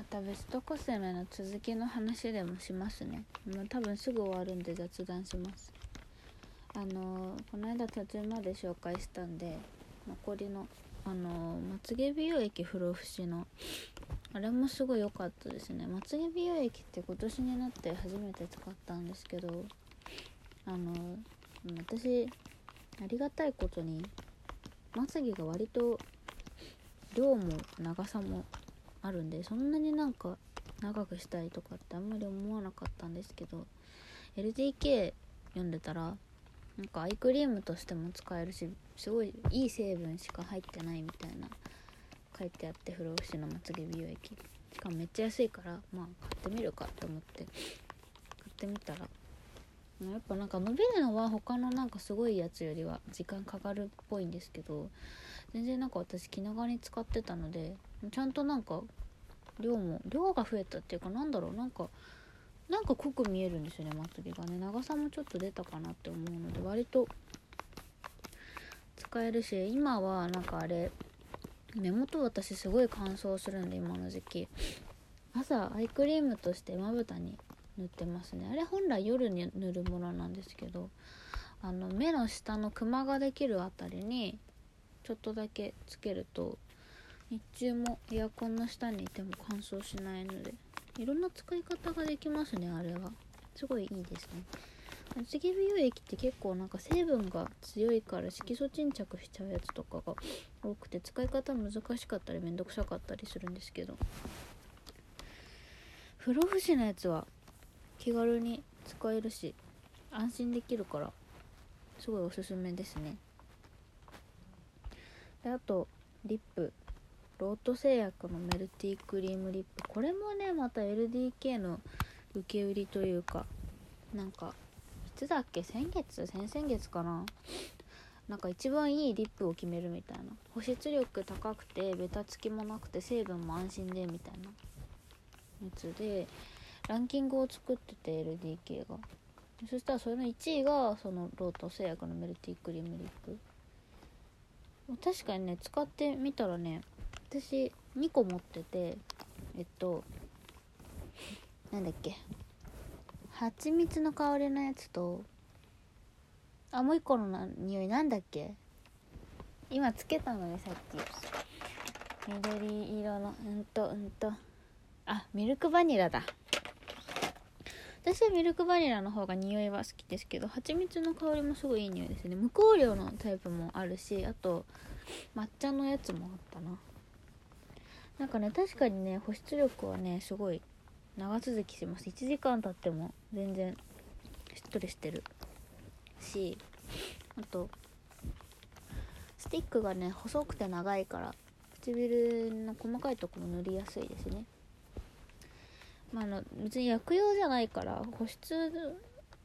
またベストコスメの続きの話でもしますね。もう多分すぐ終わるんで雑談します。あのこの間途中まで紹介したんで残りのあのまつげ美容液不老不死のあれもすごい良かったですね。まつげ美容液って今年になって初めて使ったんですけどあの私ありがたいことにまつげが割と量も長さもあるんでそんなになんか長くしたいとかってあんまり思わなかったんですけど LDK 読んでたらなんかアイクリームとしても使えるしすごいいい成分しか入ってないみたいな書いてあって不老不死のまつげ美容液。しかもめっちゃ安いからまあ買ってみるかと思って買ってみたらやっぱなんか伸びるのは他のなんかすごいやつよりは時間かかるっぽいんですけど全然なんか私気長に使ってたのでちゃんとなんか量も量が増えたっていうかなんだろうなんかなんか濃く見えるんですよねまつげがね。長さもちょっと出たかなって思うので割と使えるし今はなんかあれ目元私すごい乾燥するんで今の時期。朝アイクリームとしてまぶたに塗ってますね。あれ本来夜に塗るものなんですけどあの目の下のクマができるあたりにちょっとだけつけると日中もエアコンの下にいても乾燥しないのでいろんな使い方ができますねあれは。すごいいいですね。厚毛美容液って結構なんか成分が強いから色素沈着しちゃうやつとかが多くて使い方難しかったりめんどくさかったりするんですけど。不老不死のやつは気軽に使えるし安心できるからすごいおすすめですね。であとリップ。ロート製薬のメルティークリームリップ。これもねまた LDK の受け売りというかなんかいつだっけ？先月？先々月かな？なんか一番いいリップを決めるみたいな。保湿力高くてベタつきもなくて成分も安心でみたいな。やつでランキングを作ってて LDK が。そしたらそれの1位がそのロート製薬のメルティークリームリップ。確かにね使ってみたらね私2個持っててえっとなんだっけ。蜂蜜の香りのやつとあもう一個のな匂いなんだっけ。今つけたのねさっき。緑色のうんとうんと。あミルクバニラだ。私はミルクバニラの方が匂いは好きですけど蜂蜜の香りもすごいいい匂いですね。無香料のタイプもあるしあと抹茶のやつもあったな。なんかね確かにね保湿力はねすごい長続きします。1時間経っても全然しっとりしてる。しあとスティックがね細くて長いから唇の細かいとこも塗りやすいですね。まあ、あの別に薬用じゃないから保湿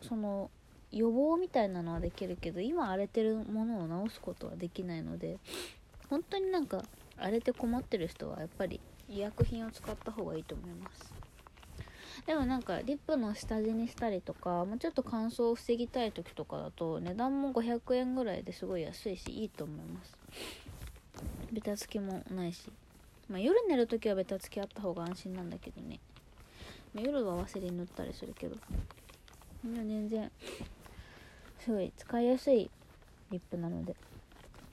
その予防みたいなのはできるけど今荒れてるものを治すことはできないので本当になんか荒れて困ってる人はやっぱり医薬品を使った方がいいと思います。でもなんかリップの下地にしたりとかもうちょっと乾燥を防ぎたい時とかだと値段も500円ぐらいですごい安いしいいと思います。ベタつきもないし。まあ夜寝る時はベタつきあった方が安心なんだけどね。ま夜はワセリン塗ったりするけど。みんな全然すごい使いやすいリップなので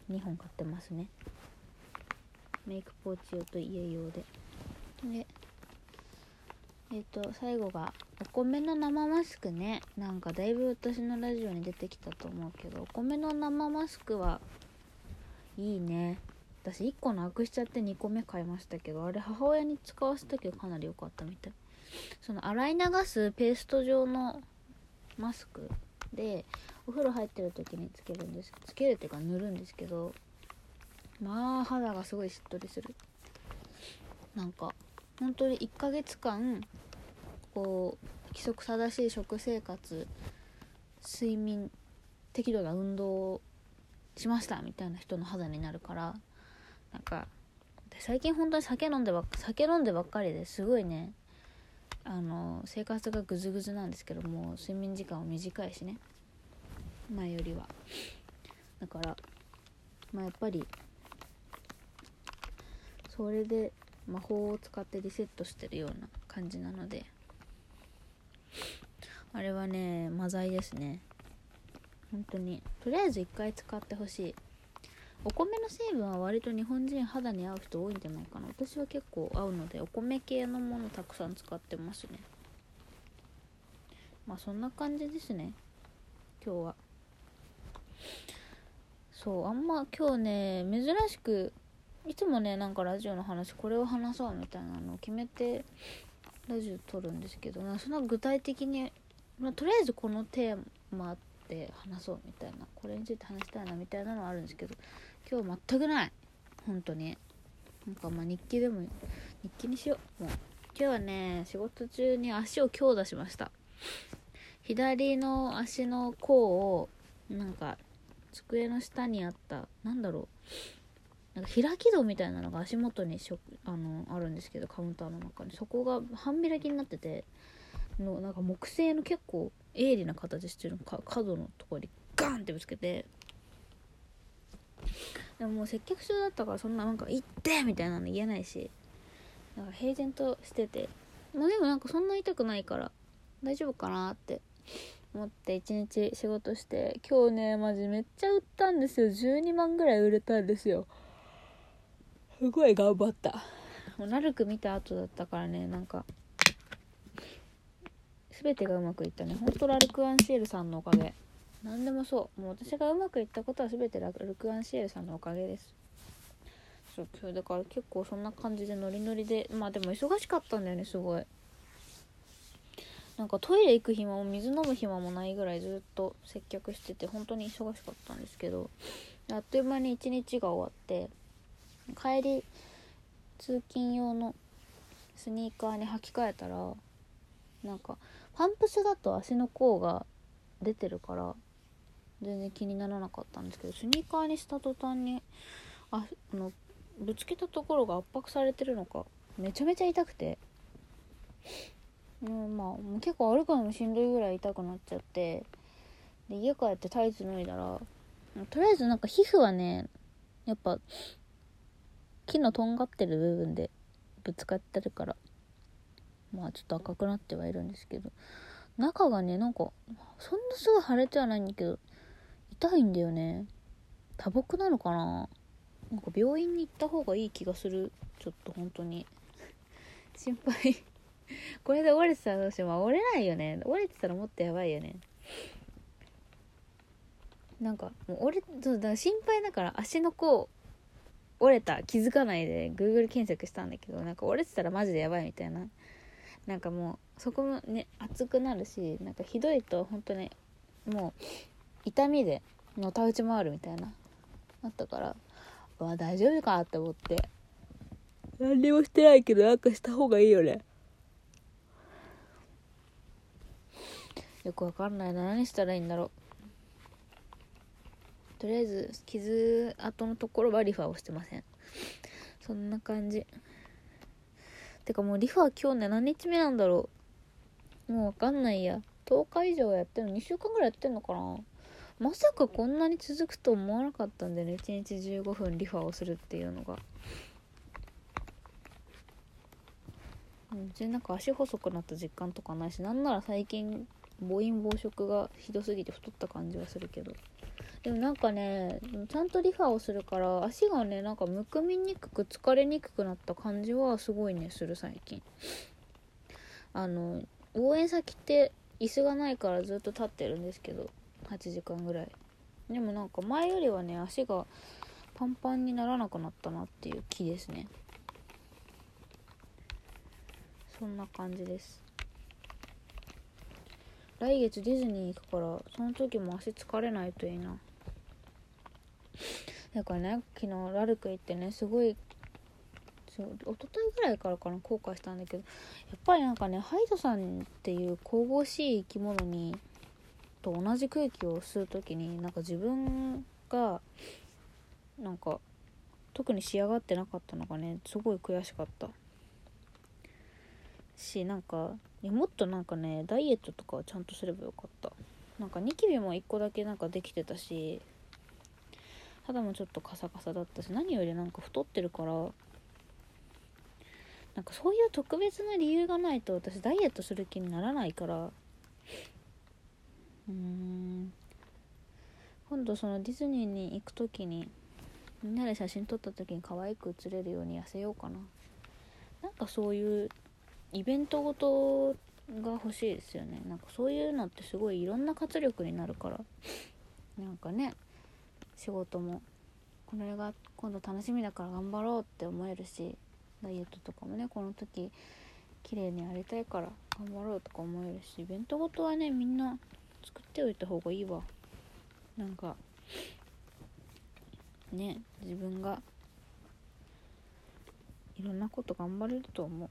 2本買ってますね。メイクポーチ用と家用で。でえっ、ー、と最後がお米の生マスクね。なんかだいぶ私のラジオに出てきたと思うけどお米の生マスクはいいね。私1個なくしちゃって2個目買いましたけどあれ母親に使わせたけどかなり良かったみたい。その洗い流すペースト状のマスクでお風呂入ってる時につけるんですつけるっていうか塗るんですけどまあ肌がすごいしっとりする。なんか本当に1ヶ月間こう規則正しい食生活睡眠適度な運動をしましたみたいな人の肌になるからなんか最近本当に酒飲んでば酒飲んでばっかりですごいね。あの生活がぐずぐずなんですけども睡眠時間は短いしね。前よりは。だからまあやっぱりそれで魔法を使ってリセットしてるような感じなのであれはねマザイですね。本当に。とりあえず一回使ってほしい。お米の成分は割と日本人肌に合う人多いんじゃないかな。私は結構合うのでお米系のものたくさん使ってますね。まあそんな感じですね。今日は。そうあんま今日ね珍しくいつもねなんかラジオの話これを話そうみたいなのを決めてラジオ撮るんですけどそんな具体的に、まあ、とりあえずこのテーマで話そうみたいなこれについて話したいなみたいなのはあるんですけど今日全くない本当に。なんかまあ日記でも日記にしようもう。今日はね仕事中に足を強打しました。左の足の甲をなんか机の下にあったなんだろう。なんか開き戸みたいなのが足元にしょあのあるんですけどカウンターの中にそこが半開きになっててのなんか木製の結構鋭利な形してるのか角のところにガンってぶつけて。でももう接客中だったからそんななんか「行って!」みたいなの言えないしなんか平然としてて。まあでもなんかそんな痛くないから大丈夫かなって思って一日仕事して今日ねマジめっちゃ売ったんですよ。12万ぐらい売れたんですよ。すごい頑張った。もうラルク見た後だったからねなんか全てがうまくいったね。ほんとラルク・アンシエルさんのおかげ。何でもそう。もう私がうまくいったことは全てラルク・アンシエルさんのおかげです。そう今日だから結構そんな感じでノリノリで。まあでも忙しかったんだよねすごい。なんかトイレ行く暇も水飲む暇もないぐらいずっと接客してて本当に忙しかったんですけどあっという間に一日が終わって帰り通勤用のスニーカーに履き替えたらなんかパンプスだと足の甲が出てるから全然気にならなかったんですけどスニーカーにした途端にああのぶつけたところが圧迫されてるのかめちゃめちゃ痛くて。うんまあもう結構歩くのもしんどいぐらい痛くなっちゃってで家帰ってタイツ脱いだらとりあえずなんか皮膚はねやっぱ木のとんがってる部分でぶつかってるからまあちょっと赤くなってはいるんですけど中がねなんかそんなすぐ腫れてはないんだけど痛いんだよね。多木なのかな。なんか病院に行った方がいい気がする。ちょっと本当に。心配。これで折れてたらどうしよう、まあ、折れないよね。折れてたらもっとやばいよね。なんかもう折れそうだから心配だから足の甲折れた気づかないで Google 検索したんだけどなんか折れてたらマジでやばいみたいな。なんかもうそこもね熱くなるしなんかひどいと本当にもう痛みでのたうち回るみたいなあったからうわ大丈夫かって思って。何にもしてないけどなんかした方がいいよね。よくわかんないな。何したらいいんだろう。とりあえず傷跡のところはリファをしてません。そんな感じ。てかもうリファ今日ね何日目なんだろう。もうわかんないや。10日以上やってるの。2週間ぐらいやってんのかな。まさかこんなに続くと思わなかったんでね。1日15分リファをするっていうのが。別になんか足細くなった実感とかないしなんなら最近暴飲暴食がひどすぎて太った感じはするけど。でもなんかねちゃんとリファをするから足がねなんかむくみにくく疲れにくくなった感じはすごいねする最近。あの応援先って椅子がないからずっと立ってるんですけど8時間ぐらい。でもなんか前よりはね足がパンパンにならなくなったなっていう気ですね。そんな感じです。来月ディズニー行くからその時も足疲れないといいな。だからね昨日ラルク行ってねすごいそう一昨日ぐらいからかな後悔したんだけどやっぱりなんかねハイドさんっていう神々しい生き物にと同じ空気を吸う時になんか自分がなんか特に仕上がってなかったのがねすごい悔しかった。しなんかいやもっとなんかねダイエットとかはちゃんとすればよかった。なんかニキビも1個だけなんかできてたし肌もちょっとカサカサだったし何よりなんか太ってるからなんかそういう特別な理由がないと私ダイエットする気にならないから。うーん。今度そのディズニーに行く時にみんなで写真撮った時に可愛く写れるように痩せようかな。なんかそういうイベントごとが欲しいですよね。なんかそういうのってすごいいろんな活力になるから。なんかね仕事もこれが今度楽しみだから頑張ろうって思えるしダイエットとかもねこの時綺麗にやりたいから頑張ろうとか思えるしイベントごとはねみんな作っておいた方がいいわ。なんかね自分がいろんなこと頑張れると思う。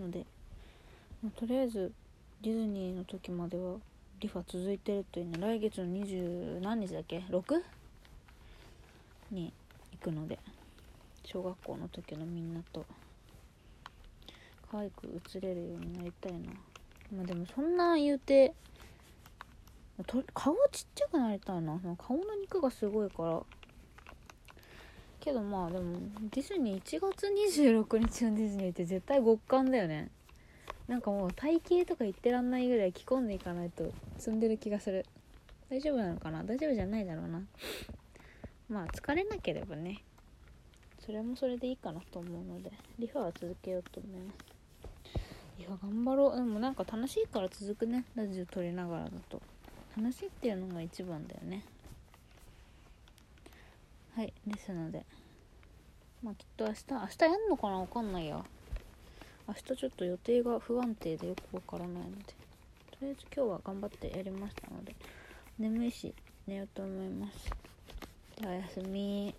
ので、とりあえずディズニーの時まではリファ続いてるというの来月の20何日だっけ？6? に行くので小学校の時のみんなと可愛く写れるようになりたいな。まあでもそんな言うて顔ちっちゃくなりたいな。顔の肉がすごいからけどまあでもディズニー1月26日のディズニーって絶対極寒だよね。なんかもう体型とか言ってらんないぐらい着込んでいかないと積んでる気がする。大丈夫なのかな？大丈夫じゃないだろうな。まあ疲れなければね。それもそれでいいかなと思うので。リファは続けようと思います。いや頑張ろう。でもなんか楽しいから続くね。ラジオ撮りながらだと。楽しいっていうのが一番だよね。はいですので。まあきっと明日明日やんのかな？わかんないや。明日ちょっと予定が不安定でよくわからないので。とりあえず今日は頑張ってやりましたので。眠いし寝ようと思います。ではおやすみ。